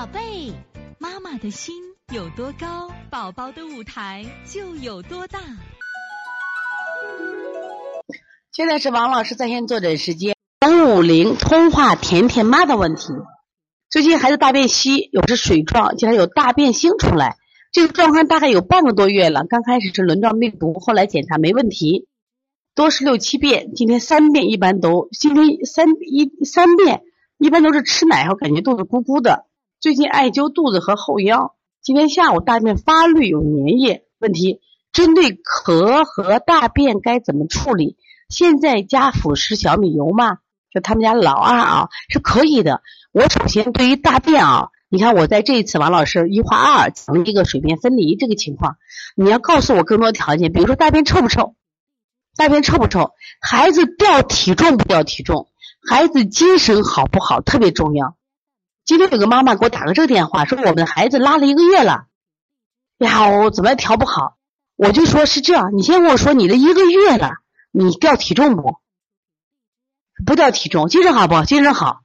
宝贝，妈妈的心有多高，宝宝的舞台就有多大。现在是王老师在线坐诊时间，零五零通话甜甜妈的问题。最近孩子大便稀，有时水状，竟然有大便星出来，这个状况大概有半个多月了。刚开始是轮状病毒，后来检查没问题，多是六七遍，今天三遍一般都，今天三一三遍一般都是吃奶后感觉肚子咕咕的。最近艾灸肚子和后腰，今天下午大便发绿有粘液，问题针对咳和大便该怎么处理？现在加辅食小米油吗？就他们家老二啊是可以的。我首先对于大便啊，你看我在这一次王老师一话二讲了一个水便分离这个情况，你要告诉我更多条件，比如说大便臭不臭？大便臭不臭？孩子掉体重不掉体重？孩子精神好不好？特别重要。今天有个妈妈给我打个这个电话，说我们的孩子拉了一个月了，呀，我怎么调不好？我就说是这样，你先跟我说你的一个月了，你掉体重不？不掉体重，精神好不？精神好。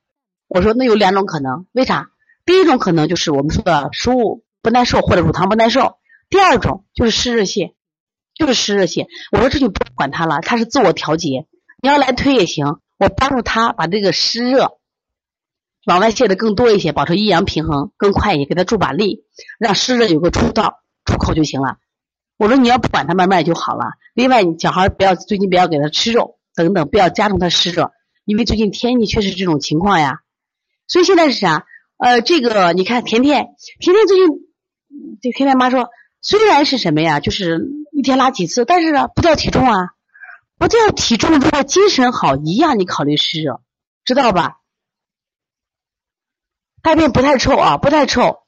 我说那有两种可能，为啥？第一种可能就是我们说的食物不耐受或者乳糖不耐受，第二种就是湿热泻，就是湿热泻。我说这就不管他了，他是自我调节，你要来推也行，我帮助他把这个湿热。往外泄的更多一些，保持阴阳平衡更快一些，给他助把力，让湿热有个出道出口就行了。我说你要不管他，慢慢就好了。另外，小孩不要最近不要给他吃肉等等，不要加重他湿热，因为最近天气确实这种情况呀。所以现在是啥？呃，这个你看，甜甜，甜甜最近，这甜甜妈说，虽然是什么呀，就是一天拉几次，但是呢不掉体重啊，不掉体重，如果精神好，一样你考虑湿热，知道吧？大便不太臭啊，不太臭。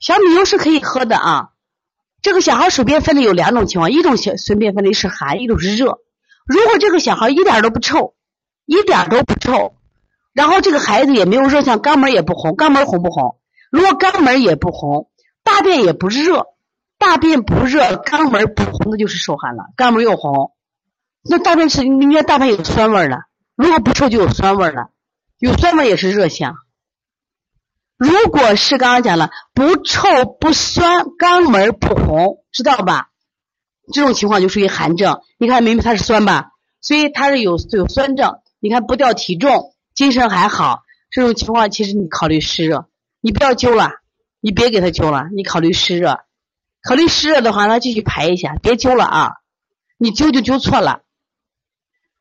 小米油是可以喝的啊。这个小孩水便分离有两种情况，一种小水便分离是寒，一种是热。如果这个小孩一点都不臭，一点都不臭，然后这个孩子也没有热象，肛门也不红，肛门红不红？如果肛门也不红，大便也不热，大便不热，肛门不红，的就是受寒了。肛门又红，那大便是应该大便有酸味了。如果不臭就有酸味了。有酸味也是热象。如果是刚刚讲了不臭不酸，肛门不红，知道吧？这种情况就属于寒症。你看明明它是酸吧，所以它是有有酸症。你看不掉体重，精神还好，这种情况其实你考虑湿热，你不要灸了，你别给他灸了，你考虑湿热。考虑湿热的话，那继续排一下，别灸了啊！你灸就灸错了。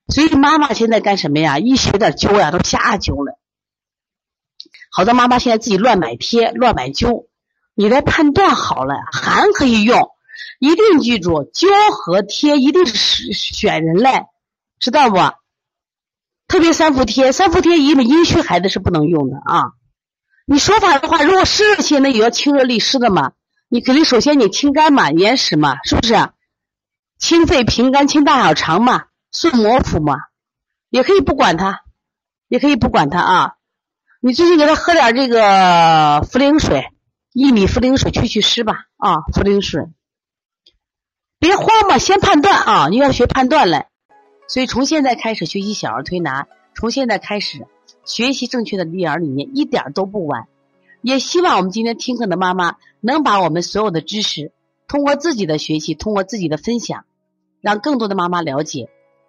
所以妈妈现在干什么呀？一学点灸呀，都瞎灸了。好多妈妈现在自己乱买贴、乱买灸。你来判断好了，寒可以用，一定记住灸和贴一定是选人嘞，知道不？特别三伏贴，三伏贴因为阴虚孩子是不能用的啊。你说法的话，如果湿热性，那也要清热利湿的嘛。你肯定首先你清肝嘛，眼屎嘛，是不是？清肺平肝、清大小肠嘛。顺摩腹嘛，也可以不管它，也可以不管它啊。你最近给他喝点这个茯苓水，薏米茯苓水去去湿吧啊，茯苓水。别慌嘛，先判断啊，你要学判断嘞。所以从现在开始学习小儿推拿，从现在开始学习正确的育儿理念，一点都不晚。也希望我们今天听课的妈妈能把我们所有的知识，通过自己的学习，通过自己的分享，让更多的妈妈了解。